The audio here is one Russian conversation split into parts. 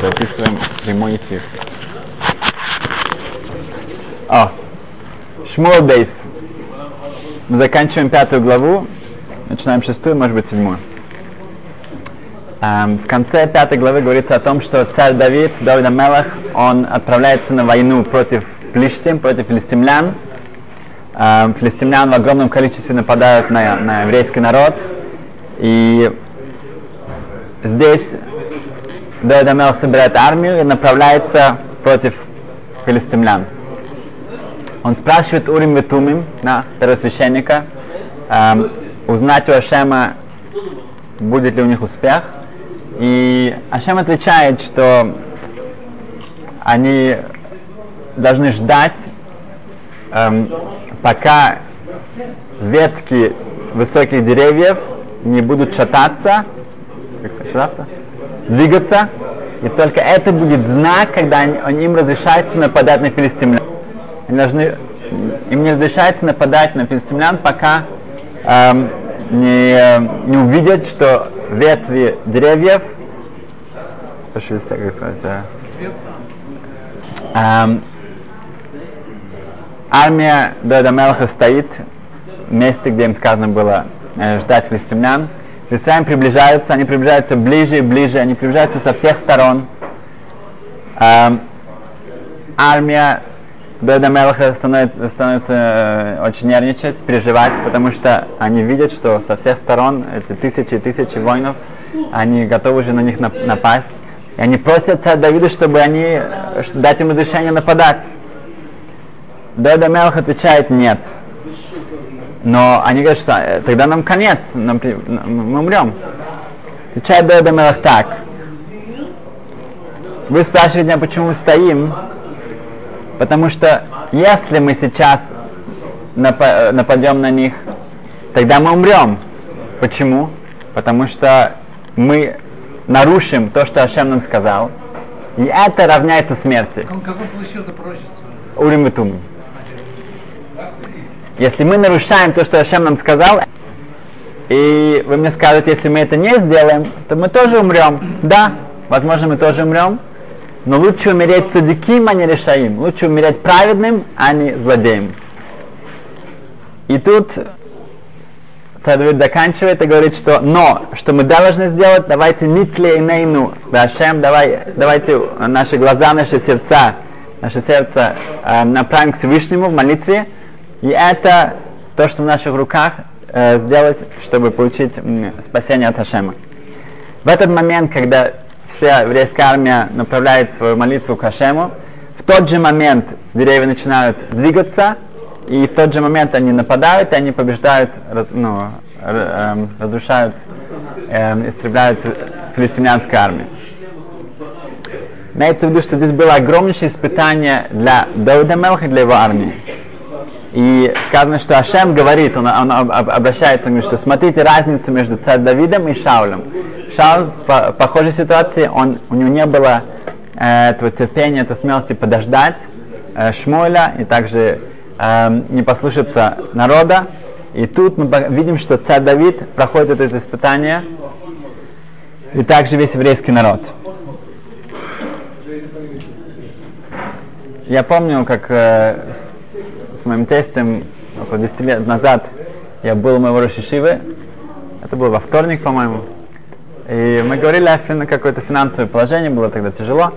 Записываем прямой эфир. О, Шмуэл Бейс. Мы заканчиваем пятую главу, начинаем шестую, может быть, седьмую. Эм, в конце пятой главы говорится о том, что царь Давид, Давид Амелах, он отправляется на войну против плештим, против филистимлян. Эм, филистимлян в огромном количестве нападают на, на еврейский народ. И здесь Давид Амелах собирает армию и направляется против филистимлян. Он спрашивает Урим Ветумим, да, первосвященника, эм, узнать у Ашема, будет ли у них успех. И Ашем отвечает, что они должны ждать, эм, пока ветки высоких деревьев не будут шататься, как сказать, шататься, двигаться, и только это будет знак, когда они, им разрешается нападать на филистимлян. Они должны, им не разрешается нападать на филистимлян, пока эм, не, не увидят, что ветви деревьев как сказать, эм, армия Дода Мелха стоит в месте, где им сказано было э, ждать филистимлян. Филистимляне приближаются, они приближаются ближе и ближе, они приближаются со всех сторон. Эм, армия Дода Мелха становится, становится э, очень нервничать, переживать, потому что они видят, что со всех сторон эти тысячи и тысячи воинов, они готовы уже на них напасть. И они просят царя Давида, чтобы они дать им разрешение нападать. Дода Мелх отвечает нет. Но они говорят, что «Э, тогда нам конец, нам, мы умрем. Отвечает Дода Мелх так. Вы спрашиваете меня, почему мы стоим? Потому что если мы сейчас нап- нападем на них, тогда мы умрем. Почему? Потому что мы нарушим то, что Ашем нам сказал, и это равняется смерти. Как он получил это пророчество? Урим и Тумим. Если мы нарушаем то, что Ашем нам сказал, и вы мне скажете, если мы это не сделаем, то мы тоже умрем. Да, возможно, мы тоже умрем, но лучше умереть цадиким, а не решаим. Лучше умереть праведным, а не злодеем. И тут Царь заканчивает и говорит, что но, что мы должны сделать, давайте нитлейнейну, Башем, давай, давайте наши глаза, наши сердца, наше сердце э, направим к Всевышнему в молитве, и это то, что в наших руках э, сделать, чтобы получить э, спасение от Хашема. В этот момент, когда вся еврейская армия направляет свою молитву к Хашему, в тот же момент деревья начинают двигаться, и в тот же момент они нападают, и они побеждают, раз, ну, э, разрушают, э, истребляют филистимлянскую армию. Имеется в виду, что здесь было огромнейшее испытание для Давида Мелха и для его армии. И сказано, что Ашем говорит, он, он обращается, говорит, что смотрите разницу между царем Давидом и Шаулем. Шаул в похожей ситуации, он, у него не было э, этого терпения, этой смелости подождать э, Шмуэля и также э, не послушаться народа. И тут мы видим, что царь Давид проходит это испытание, и также весь еврейский народ. Я помню, как э, с, моим тестем около 10 лет назад я был у моего Рошишивы, это было во вторник, по-моему, и мы говорили о фин- какое-то финансовое положение, было тогда тяжело,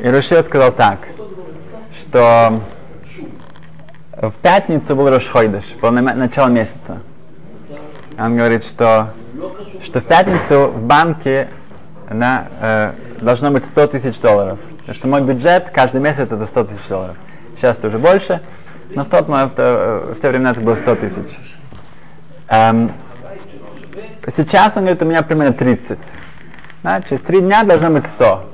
и Рошива сказал так, что в пятницу был Рошхойдыш, было на, начало месяца. Он говорит, что, что в пятницу в банке да, э, должно быть 100 тысяч долларов. Потому что мой бюджет каждый месяц это 100 тысяч долларов. Сейчас это уже больше, но в, тот в, в те времена это было 100 тысяч. Эм, сейчас, он говорит, у меня примерно 30. Да, через три дня должно быть 100.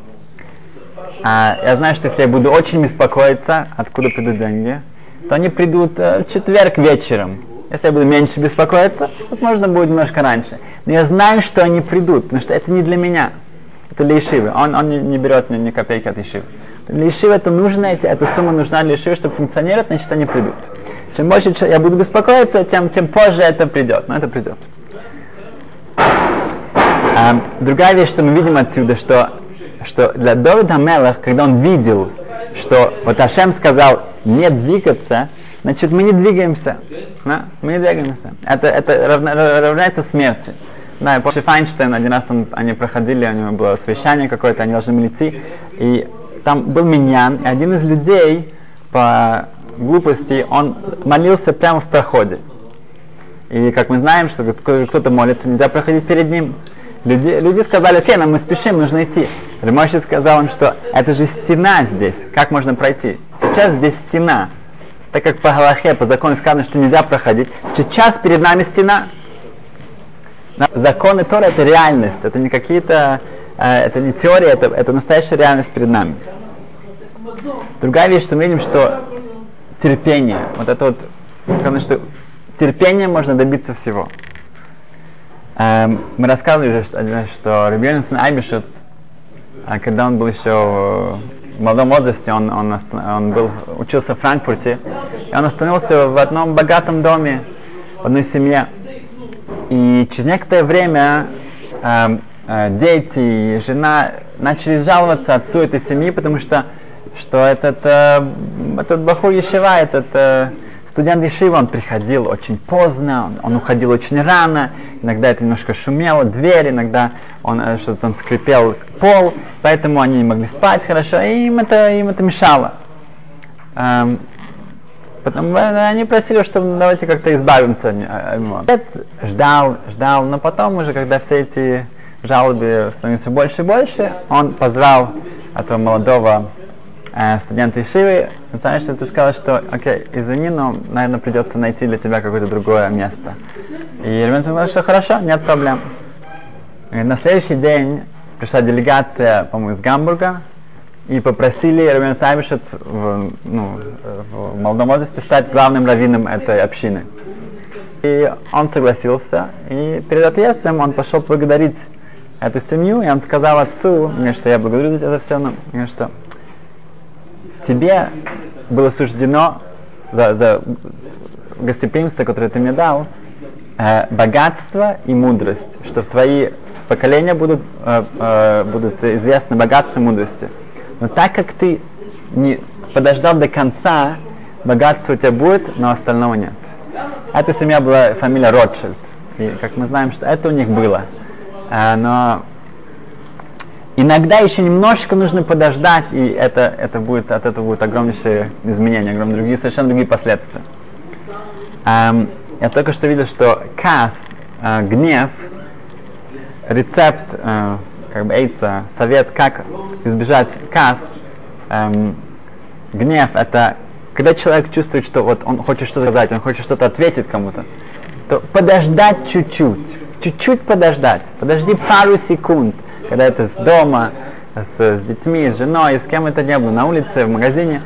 А, я знаю, что если я буду очень беспокоиться, откуда придут деньги, то они придут э, в четверг вечером. Если я буду меньше беспокоиться, возможно, будет немножко раньше. Но я знаю, что они придут, потому что это не для меня. Это для Ишивы. Он, он не, не берет ни, ни копейки от Ишивы. Для Ишивы это нужно, эта сумма нужна для Ишивы, чтобы функционировать, значит, они придут. Чем больше я буду беспокоиться, тем, тем позже это придет. Но это придет. А, другая вещь, что мы видим отсюда, что, что для Давида Мелах, когда он видел, что вот Ашем сказал не двигаться, значит мы не двигаемся. Да? Мы не двигаемся. Это, это равна, равняется смерти. Да, после Файнштейн один раз он, они проходили, у него было совещание какое-то, они должны были идти, и там был миньян, и один из людей по глупости, он молился прямо в проходе. И как мы знаем, что кто-то молится, нельзя проходить перед ним. Люди, люди сказали, окей, нам мы спешим, нужно идти. Ремоши сказал им, что это же стена здесь, как можно пройти? Сейчас здесь стена. Так как по Галахе, по закону сказано, что нельзя проходить, сейчас перед нами стена. Законы Тора это реальность, это не какие-то, это не теория, это, это настоящая реальность перед нами. Другая вещь, что мы видим, что терпение, вот это вот, потому что терпение можно добиться всего. Эм, мы рассказывали уже, что, что Рабьёнсон Айбишец, а когда он был еще в молодом возрасте, он, он, он был, учился в Франкфурте, и он остановился в одном богатом доме, в одной семье. И через некоторое время э, э, дети и жена начали жаловаться отцу этой семьи, потому что, что этот, э, этот Бахур Ешева, этот э, студент Ешива, он приходил очень поздно, он, он уходил очень рано, иногда это немножко шумело, дверь, иногда он э, что-то там скрипел пол, поэтому они не могли спать хорошо, и им это, им это мешало. Эм, Потом э, они просили, что давайте как-то избавимся от него. Отец ждал, ждал, но потом уже, когда все эти жалобы становились больше и больше, он позвал этого молодого э, студента Ишивы, знаешь, ты сказал, что, окей, извини, но, наверное, придется найти для тебя какое-то другое место. И Ребен сказал, что хорошо, нет проблем. И на следующий день пришла делегация, по-моему, из Гамбурга, и попросили Рабин Сайбишец в, ну, в молодом возрасте стать главным раввином этой общины. И он согласился, и перед отъездом он пошел благодарить эту семью, и он сказал отцу, что я благодарю за за все, но что тебе было суждено за, за гостеприимство, которое ты мне дал, э, богатство и мудрость, что в твои поколения будут, э, э, будут известны богатство и мудрости. Но так как ты не подождал до конца, богатство у тебя будет, но остального нет. Эта семья была фамилия Ротшильд. И как мы знаем, что это у них было. А, но иногда еще немножко нужно подождать, и это, это будет, от этого будет огромнейшие изменения, огромные другие, совершенно другие последствия. Я только что видел, что кас, uh, гнев, рецепт, uh, как бы эйца, совет, как избежать кас, гнев, это когда человек чувствует, что вот он хочет что-то сказать, он хочет что-то ответить кому-то, то подождать чуть-чуть, чуть-чуть подождать, подожди пару секунд, когда это с дома, с, с детьми, с женой, с кем это не было, на улице, в магазине,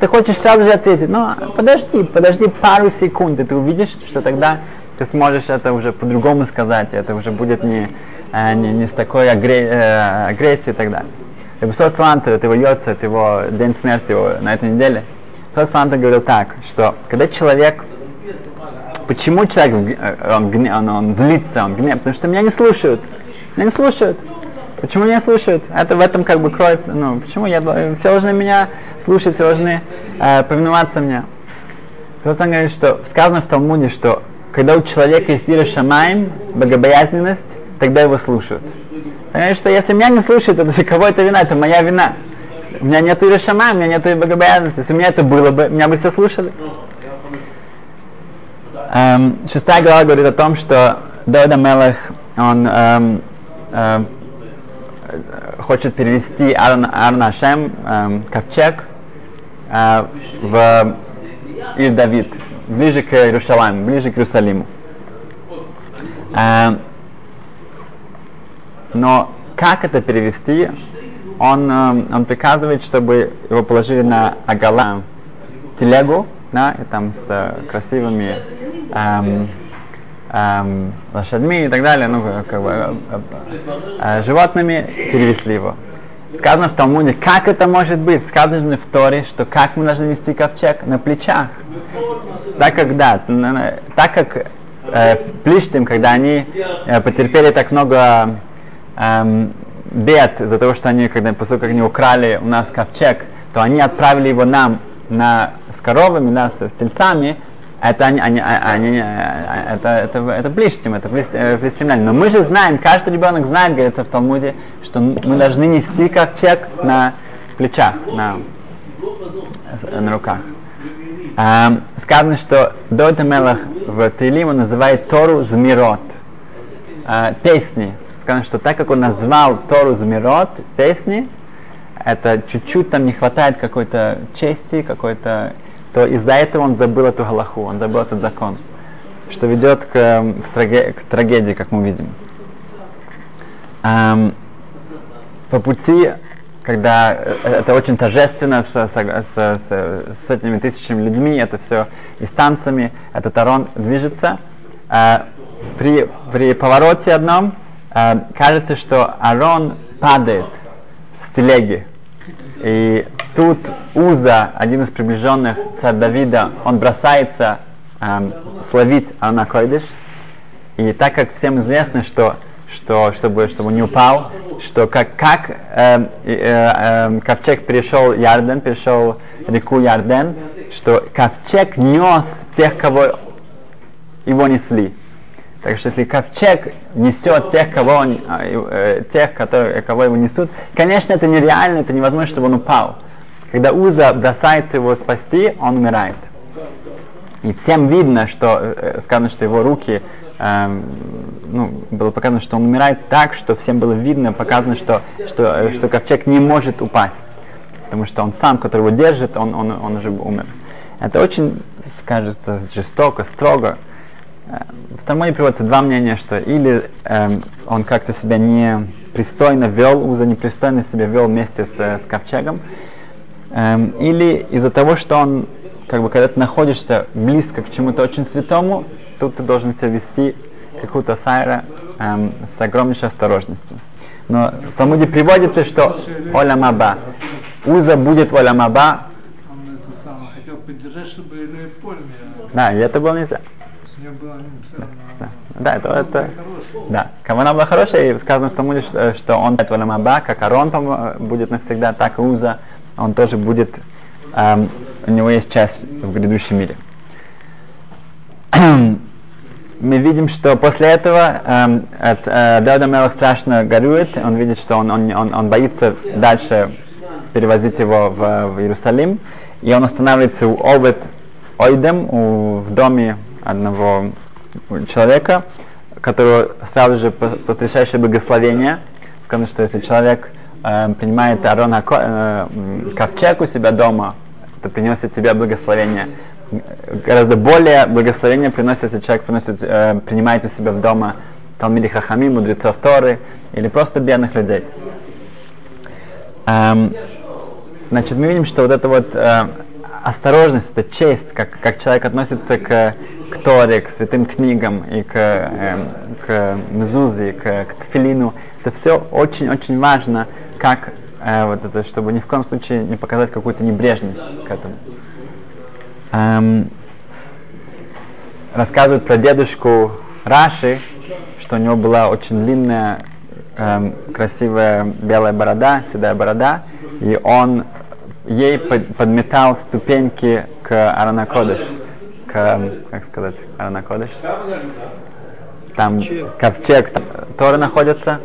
ты хочешь сразу же ответить, но подожди, подожди пару секунд, и ты увидишь, что тогда ты сможешь это уже по-другому сказать, это уже будет не, э, не, не с такой агре, э, агрессией и так далее. Бусос Салантер, это его йоца, это его день смерти его на этой неделе, Бусос Салантер говорил так, что когда человек Почему человек э, он, он, он злится, он гнев? Потому что меня не слушают. Меня не слушают. Почему меня слушают? Это в этом как бы кроется. Ну, почему я все должны меня слушать, все должны э, повиноваться мне. Просто говорит, что сказано в Талмуде, что когда у человека есть ира шамаем, богобоязненность, тогда его слушают. Говорит, что если меня не слушают, это же кого это вина, это моя вина. У меня нет ира шамаем, у меня нет богобоязненности. Если у меня это было бы, меня бы все слушали. Эм, шестая глава говорит о том, что Дода Мелех, он эм, эм, хочет перевести Арна Ашем, эм, ковчег, э, в Ир Давид, ближе к Иерусалиму, ближе к Иерусалиму. Э, но как это перевести, он, э, он приказывает, чтобы его положили на агала телегу, да, и там с э, красивыми эм, эм, лошадьми и так далее, ну, как бы, э, э, животными, перевезли его. Сказано в Талмуде, как это может быть? Сказано в Торе, что как мы должны нести ковчег на плечах. Так как, да, так как э, Плиштим, когда они э, потерпели так много э, бед из-за того, что они, когда, после как они украли у нас ковчег, то они отправили его нам на, с коровами, да, с, с тельцами, это, они, они, они, это, это, это ближним, это флистимляне. Но мы же знаем, каждый ребенок знает, говорится в Талмуде, что мы должны нести ковчег на плечах, на, на руках. Um, сказано, что Дойта Мелах в Тейлиму называет Тору Змирот, uh, песни. Сказано, что так как он назвал Тору Змирот, песни, это чуть-чуть там не хватает какой-то чести, какой-то, то из-за этого он забыл эту галаху, он забыл этот закон, что ведет к, к, траге, к трагедии, как мы видим. Um, по пути когда э, это очень торжественно с, с, с, с сотнями тысячами людьми, это все и с танцами, этот Арон движется. А, при, при повороте одном а, кажется, что Арон падает с телеги. И тут Уза, один из приближенных царя Давида, он бросается а, словить Арона Койдыш. И так как всем известно, что что чтобы, чтобы не упал, что как, как э, э, э, ковчег перешел Ярден, перешел реку Ярден, что ковчег нес тех, кого его несли. Так что если ковчег несет тех, кого он, э, тех, которые, кого его несут, конечно, это нереально, это невозможно, чтобы он упал. Когда Уза бросается его спасти, он умирает. И всем видно, что э, сказано, что его руки Эм, ну, было показано, что он умирает так, что всем было видно, показано, что, что, что ковчег не может упасть, потому что он сам, который его держит, он, он, он уже умер. Это очень, кажется, жестоко, строго. Э, в Талмуде приводится два мнения, что или эм, он как-то себя не пристойно вел, Уза непристойно себя вел вместе с, с ковчегом, эм, или из-за того, что он, как бы, когда ты находишься близко к чему-то очень святому, тут ты должен себя вести какую-то сайра эм, с огромнейшей осторожностью. Но в Талмуде приводится, что Оля Маба. Уза будет Оля Маба. Да, и это было нельзя. Да, это, это, да. Кавана была хорошая, и сказано в Талмуде, что, что он Оля Маба, как Арон будет навсегда, так и Уза, он тоже будет, эм, у него есть часть в грядущем мире. Мы видим, что после этого эм, э, Давид Мелах страшно горюет, он видит, что он, он, он, он боится дальше перевозить его в, в Иерусалим, и он останавливается у Овет Ойдем, у, в доме одного человека, которого сразу же потрясающее благословение. Сказано, что если человек э, принимает Арона ковчег у себя дома, то приносит тебе благословение гораздо более благословение приносит, если человек приносит, э, принимает у себя в дома Талмиди Хахами, мудрецов Торы, или просто бедных людей. Эм, значит, мы видим, что вот эта вот э, осторожность, это честь, как, как человек относится к, к Торе, к святым книгам и к, э, к Мезузе, к, к Тфилину, это все очень-очень важно, как э, вот это, чтобы ни в коем случае не показать какую-то небрежность к этому. Эм, рассказывают про дедушку Раши, что у него была очень длинная, эм, красивая белая борода, седая борода, и он ей под, подметал ступеньки к Аранакодыш, как сказать, Аранакодыш, там ковчег, там Тора находится,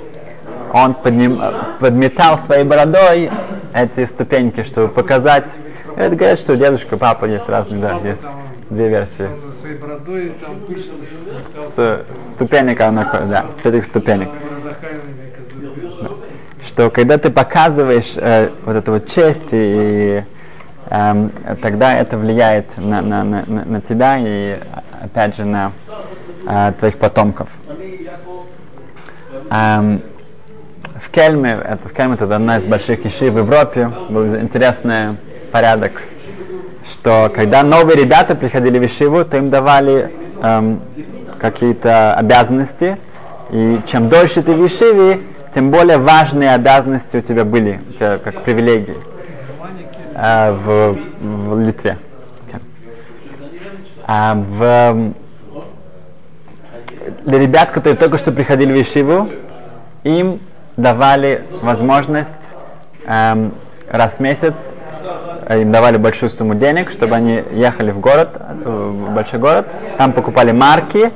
он подним, подметал своей бородой эти ступеньки, чтобы показать это говорят, что дедушка, папа есть разные, да, есть две версии. С ступенек она, да, с этих ступенек. Что когда ты показываешь э, вот эту вот честь, и э, тогда это влияет на, на, на, на тебя и опять же на э, твоих потомков. Эм, в Кельме, это в Кельме это одна из больших иши в Европе, была интересная порядок, что когда новые ребята приходили в Ишиву, то им давали эм, какие-то обязанности, и чем дольше ты в Ишиве, тем более важные обязанности у тебя были, у тебя как привилегии э, в, в Литве. А в, для ребят, которые только что приходили в Ишиву, им давали возможность эм, раз в месяц, э, им давали большую сумму денег, чтобы они ехали в город, в большой город, там покупали марки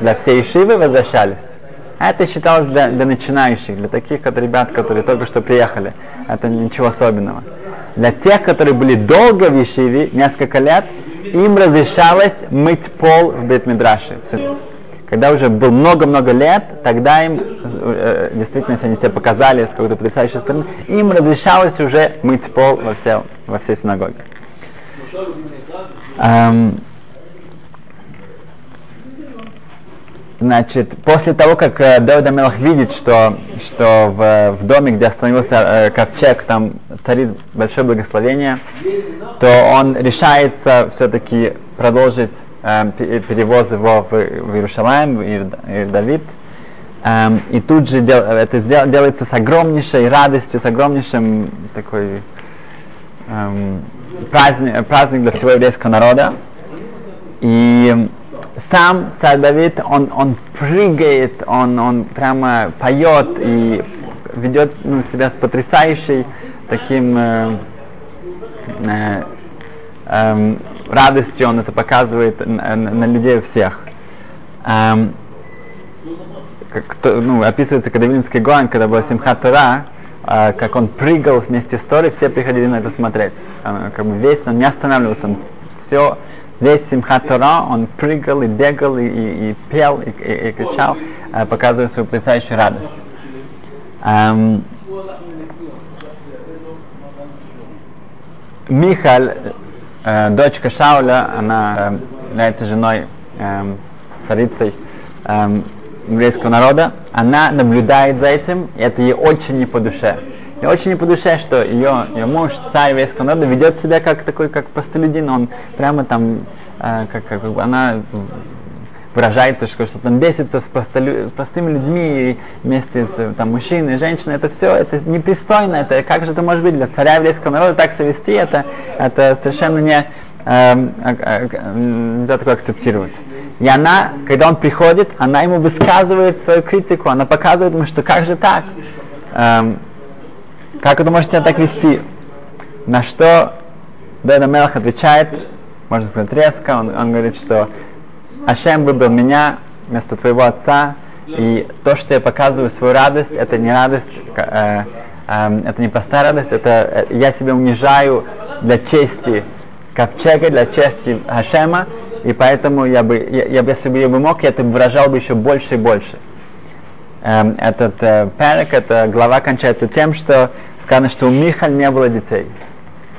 для всей Ишивы, возвращались. Это считалось для, для начинающих, для таких как ребят, которые только что приехали. Это ничего особенного. Для тех, которые были долго в Ешиве, несколько лет, им разрешалось мыть пол в Бетмидраше. Когда уже было много-много лет, тогда им, э, действительно, если они себя показали с какой-то потрясающей стороны, им разрешалось уже мыть пол во, все, во всей синагоге. Эм, Значит, после того, как э, Давид видит, что, что в, в доме, где остановился э, ковчег, там царит большое благословение, то он решается все-таки продолжить э, перевоз его в, в Иерушалаем, в Давид. Эм, и тут же дел, это сдел, делается с огромнейшей радостью, с огромнейшим такой эм, праздник, праздник для всего еврейского народа. И сам царь Давид, он, он прыгает, он, он прямо поет и ведет ну, себя с потрясающей таким э, э, э, радостью, он это показывает на, на людей всех. Эм, как, ну, описывается, когда Вилинский Гоан, когда был Симхат Тора, э, как он прыгал вместе с Торой, все приходили на это смотреть. Э, как бы весь, он не останавливался, он все весь Симхат Тора, он прыгал и бегал, и, и, и пел, и, и, и кричал, э, показывая свою потрясающую радость. Эм, Михаль, э, дочка Шауля, она э, является женой э, царицей э, народа, она наблюдает за этим, и это ей очень не по душе. И очень не по душе, что ее, ее муж, царь вейского народа, ведет себя как такой, как простолюдин. Он прямо там, э, как, как она выражается, что, что там бесится с простолю, простыми людьми и вместе с там, мужчиной женщиной. Это все, это непристойно. Это как же это может быть для царя еврейского народа так себя вести? Это, это совершенно не, э, э, нельзя такое акцептировать. И она, когда он приходит, она ему высказывает свою критику, она показывает ему, что как же так? Эм, как вы можете себя так вести? На что Дэда Мелах отвечает, можно сказать резко, он, он говорит, что Ашем выбрал меня вместо твоего отца, и то, что я показываю свою радость, это не радость, э, э, это не простая радость, это э, я себя унижаю для чести ковчега, для чести Ашема, и поэтому я бы, я, я, если бы я бы мог, я это выражал бы еще больше и больше. Эм, этот э, перек, эта глава кончается тем, что сказано, что у Михаль не было детей.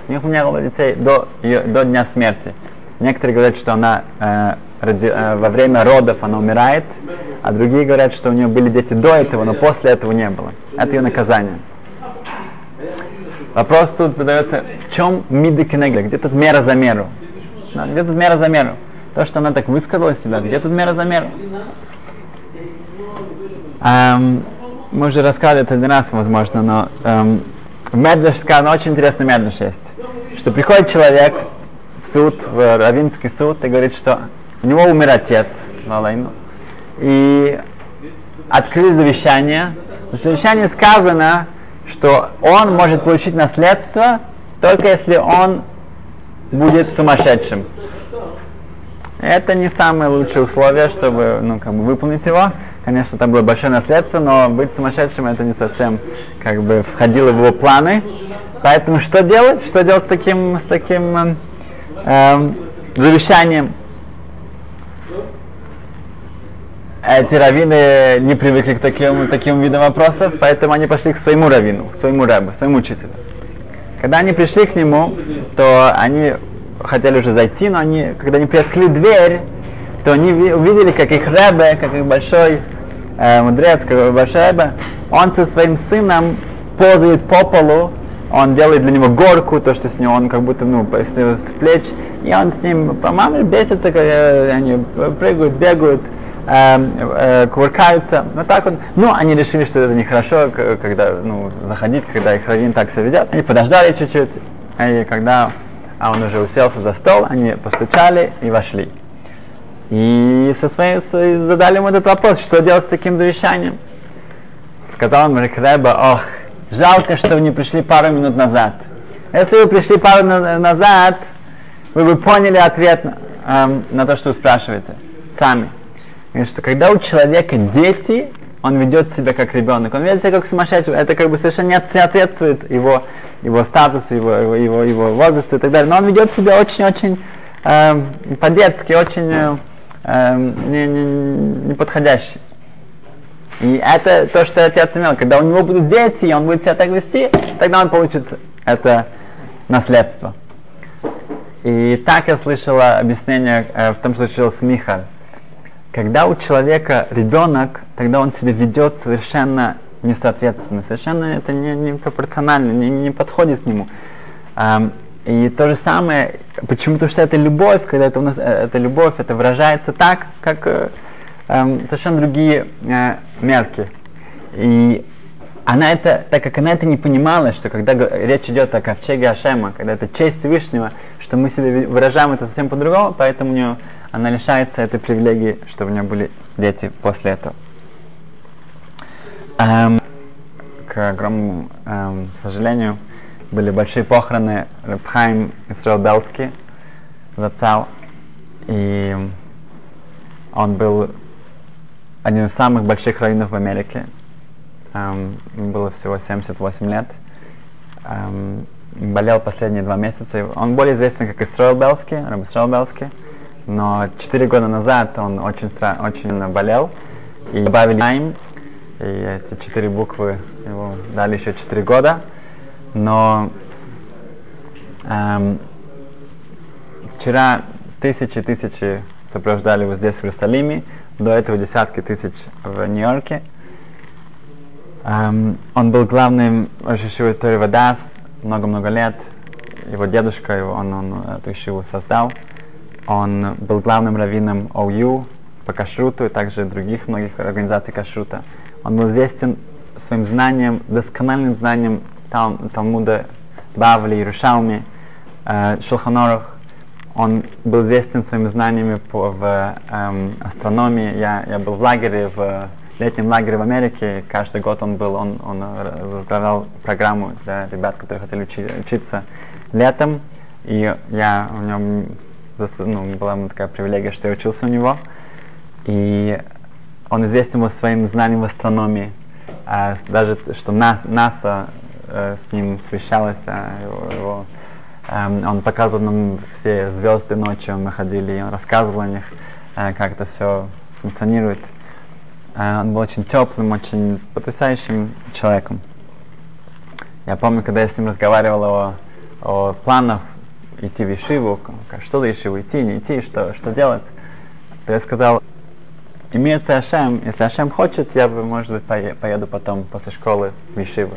У них не было детей до, ее, до дня смерти. Некоторые говорят, что она э, ради, э, во время родов она умирает, а другие говорят, что у нее были дети до этого, но после этого не было. Это ее наказание. Вопрос тут задается, в чем миды кенегля? Где тут мера за меру? Где тут мера за меру? То, что она так высказала себя, где тут мера за меру? Эм, мы уже рассказывали это один раз, возможно, но эм, в сказано, очень интересный Медвеш есть, что приходит человек в суд, в Равинский суд, и говорит, что у него умер отец, и открыли завещание. В завещании сказано, что он может получить наследство только если он будет сумасшедшим. Это не самое лучшее условие, чтобы ну, как бы выполнить его. Конечно, там было большое наследство, но быть сумасшедшим это не совсем как бы входило в его планы. Поэтому что делать? Что делать с таким, с таким э, завещанием? Эти раввины не привыкли к таким, таким видам вопросов, поэтому они пошли к своему раввину, к своему рэбу, своему учителю. Когда они пришли к нему, то они хотели уже зайти, но они, когда они приоткрыли дверь, то они увидели, как их рэбе, как их большой э, мудрец, как большой рэбе, он со своим сыном ползает по полу, он делает для него горку, то, что с него он как будто, ну, с, с плеч, и он с ним, по-моему, бесится, как э, они прыгают, бегают, э, э, кувыркаются, вот так вот. Ну, они решили, что это нехорошо, когда, ну, заходить, когда их раввин так себя ведет. Они подождали чуть-чуть, и когда а он уже уселся за стол, они постучали и вошли. И со своей, задали ему этот вопрос, что делать с таким завещанием. Сказал ему Рекреба, ох, жалко, что вы не пришли пару минут назад. Если вы пришли пару назад, вы бы поняли ответ эм, на то, что вы спрашиваете сами. И что когда у человека дети, он ведет себя как ребенок, он ведет себя как сумасшедший, это как бы совершенно не соответствует его, его статусу, его, его, его, его возрасту и так далее, но он ведет себя очень-очень э, по-детски, очень э, э, не, не, не подходящий. И это то, что отец имел. Когда у него будут дети, и он будет себя так вести, тогда он получит это наследство. И так я слышала объяснение э, в том, что случилось с Михаль. Когда у человека ребенок, тогда он себя ведет совершенно несоответственно, совершенно это не, не пропорционально, не, не подходит к нему. Эм, и то же самое, почему? то что это любовь, когда это у нас, э, это любовь, это выражается так, как э, совершенно другие э, мерки. И она это, так как она это не понимала, что когда речь идет о ковчеге Ашема, когда это честь Всевышнего, что мы себе выражаем это совсем по-другому, поэтому у нее она лишается этой привилегии, что у нее были дети после этого. Эм, к огромному эм, сожалению, были большие похороны Рабхайм Исраил Белтки, зацал, и он был один из самых больших раввинов в Америке. Эм, было всего 78 лет. Эм, болел последние два месяца. Он более известен как Исраил Белский, Раб Исраил Белский но четыре года назад он очень, стра- очень болел, и добавили Найм, и эти четыре буквы его дали еще четыре года, но эм, вчера тысячи тысячи сопровождали его здесь, в Иерусалиме, до этого десятки тысяч в Нью-Йорке. Эм, он был главным Рошишивой Тори Вадас много-много лет. Его дедушка, его, он, он эту ишиву создал. Он был главным раввином ОЮ по кашруту и также других многих организаций кашрута. Он был известен своим знанием, доскональным знанием Тал, Талмуда, Бавли, Иерушалми, э, Шулханорах. Он был известен своими знаниями по, в эм, астрономии. Я, я был в лагере, в летнем лагере в Америке. Каждый год он был, он, он возглавлял программу для ребят, которые хотели учи, учиться летом. И я в нем ну, была такая привилегия, что я учился у него. И он известен своим знанием в астрономии. А, даже что НАС, НАСА э, с ним свещалось, а, его, его, э, он показывал нам все звезды ночью, мы ходили, и он рассказывал о них, э, как это все функционирует. Э, он был очень теплым, очень потрясающим человеком. Я помню, когда я с ним разговаривал о, о планах идти в Ишиву, что за Ишиву, идти, не идти, что, что делать, то я сказал, имеется Ашем, если Ашем хочет, я бы, может быть, поеду потом после школы в Ишиву.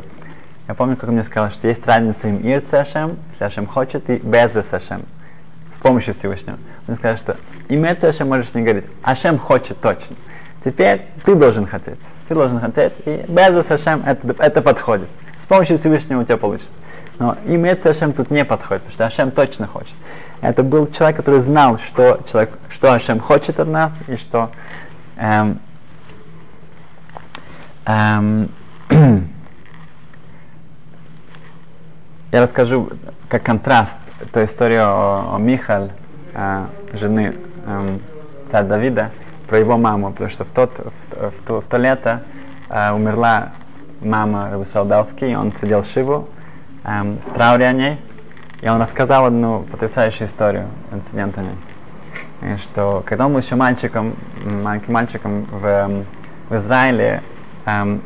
Я помню, как он мне сказал, что есть разница им Ирце Ашем, если Ашем хочет, и Безес Ашем, с помощью Всевышнего. Он сказал, что имеется Ашем можешь не говорить, Ашем хочет точно. Теперь ты должен хотеть. Ты должен хотеть, и Безес Ашем это, это подходит. С помощью Всевышнего у тебя получится. Но имеется Ашем тут не подходит, потому что Ашем точно хочет. Это был человек, который знал, что, человек, что Ашем хочет от нас, и что эм, эм, я расскажу как контраст ту историю о, о Михаль, э, жены э, царя Давида, про его маму, потому что в, тот, в, в, то, в то лето э, умерла мама Рабисалдалский, и он сидел Шиву, эм, в трауре о ней, и он рассказал одну потрясающую историю, инцидент о ней. И что когда он был еще мальчиком, маленьким мальчиком в, эм, в Израиле, эм,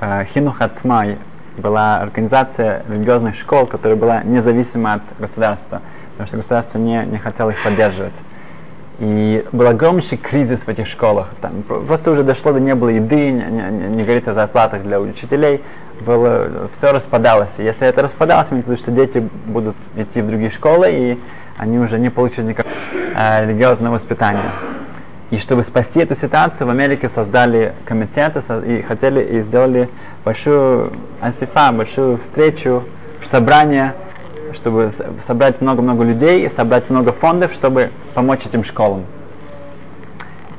э, Хинух Ацмай была организация религиозных школ, которая была независима от государства, потому что государство не, не хотело их поддерживать. И был огромнейший кризис в этих школах. Там просто уже дошло до не было еды, не, не, не говорится о зарплатах для учителей. Было, все распадалось. Если это распадалось, имеется в виду, что дети будут идти в другие школы, и они уже не получат никакого э, религиозного воспитания. И чтобы спасти эту ситуацию, в Америке создали комитеты и хотели и сделали большую асифа, большую встречу, собрание чтобы собрать много-много людей и собрать много фондов, чтобы помочь этим школам.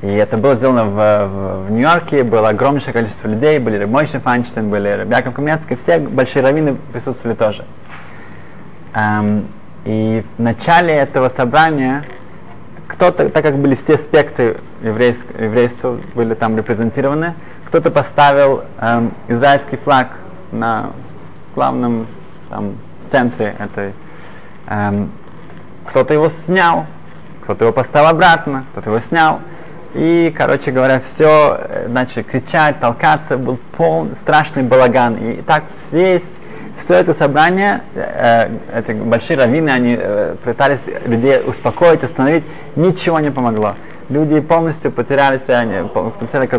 И это было сделано в, в, в Нью-Йорке, было огромнейшее количество людей, были Мойши Фанштейн, были Яков Каменецкий, все большие раввины присутствовали тоже. Эм, и в начале этого собрания кто-то, так как были все спектры еврейск, еврейства были там репрезентированы, кто-то поставил эм, израильский флаг на главном там, центре этой. Эм, кто-то его снял, кто-то его поставил обратно, кто-то его снял. И, короче говоря, все э, начали кричать, толкаться, был полный страшный балаган. И так весь все это собрание, э, эти большие раввины, они э, пытались людей успокоить, остановить, ничего не помогло. Люди полностью потеряли, они потеряли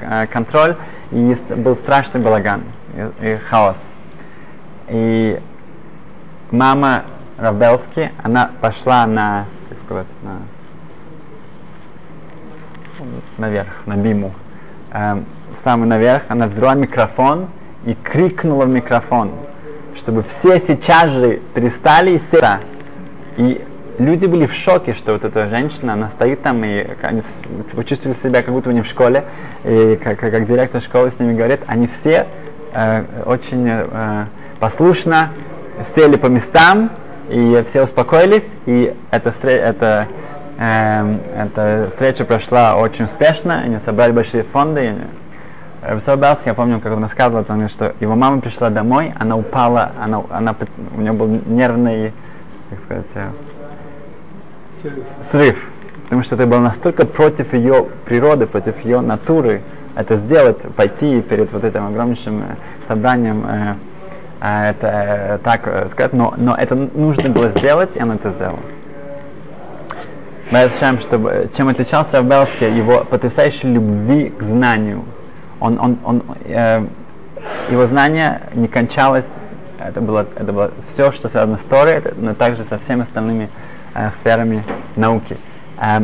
э, контроль, и был страшный балаган и, и хаос. И мама Равбелски, она пошла на, как сказать, на наверх, на биму, э, самый наверх, она взяла микрофон и крикнула в микрофон чтобы все сейчас же перестали из И люди были в шоке, что вот эта женщина, она стоит там, и они почувствовали себя, как будто они в школе, и как, как директор школы с ними говорит, они все э, очень э, послушно сели по местам, и все успокоились, и эта, эта, э, эта встреча прошла очень успешно, они собрали большие фонды, Рабисов Белский, я помню, как он рассказывал, он, что его мама пришла домой, она упала, она, она, у нее был нервный, как сказать, э, срыв. срыв. Потому что это было настолько против ее природы, против ее натуры, это сделать, пойти перед вот этим огромнейшим э, собранием, э, э, это э, так э, сказать, но, но это нужно было сделать, и она это сделала. Мы чтобы, чем отличался Равбелский, его потрясающей любви к знанию – он, он, он, э, его знание не кончалось, это было, это было все, что связано с Торой, но также со всеми остальными э, сферами науки. Э,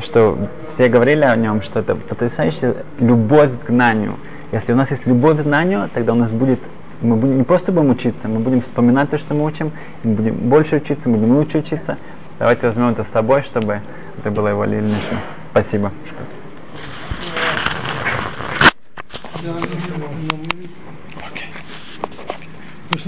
что все говорили о нем, что это потрясающая любовь к знанию. Если у нас есть любовь к знанию, тогда у нас будет, мы будем, не просто будем учиться, мы будем вспоминать то, что мы учим, мы будем больше учиться, мы будем лучше учиться. Давайте возьмем это с собой, чтобы это было его личность. Спасибо. Obrigado, meu irmão.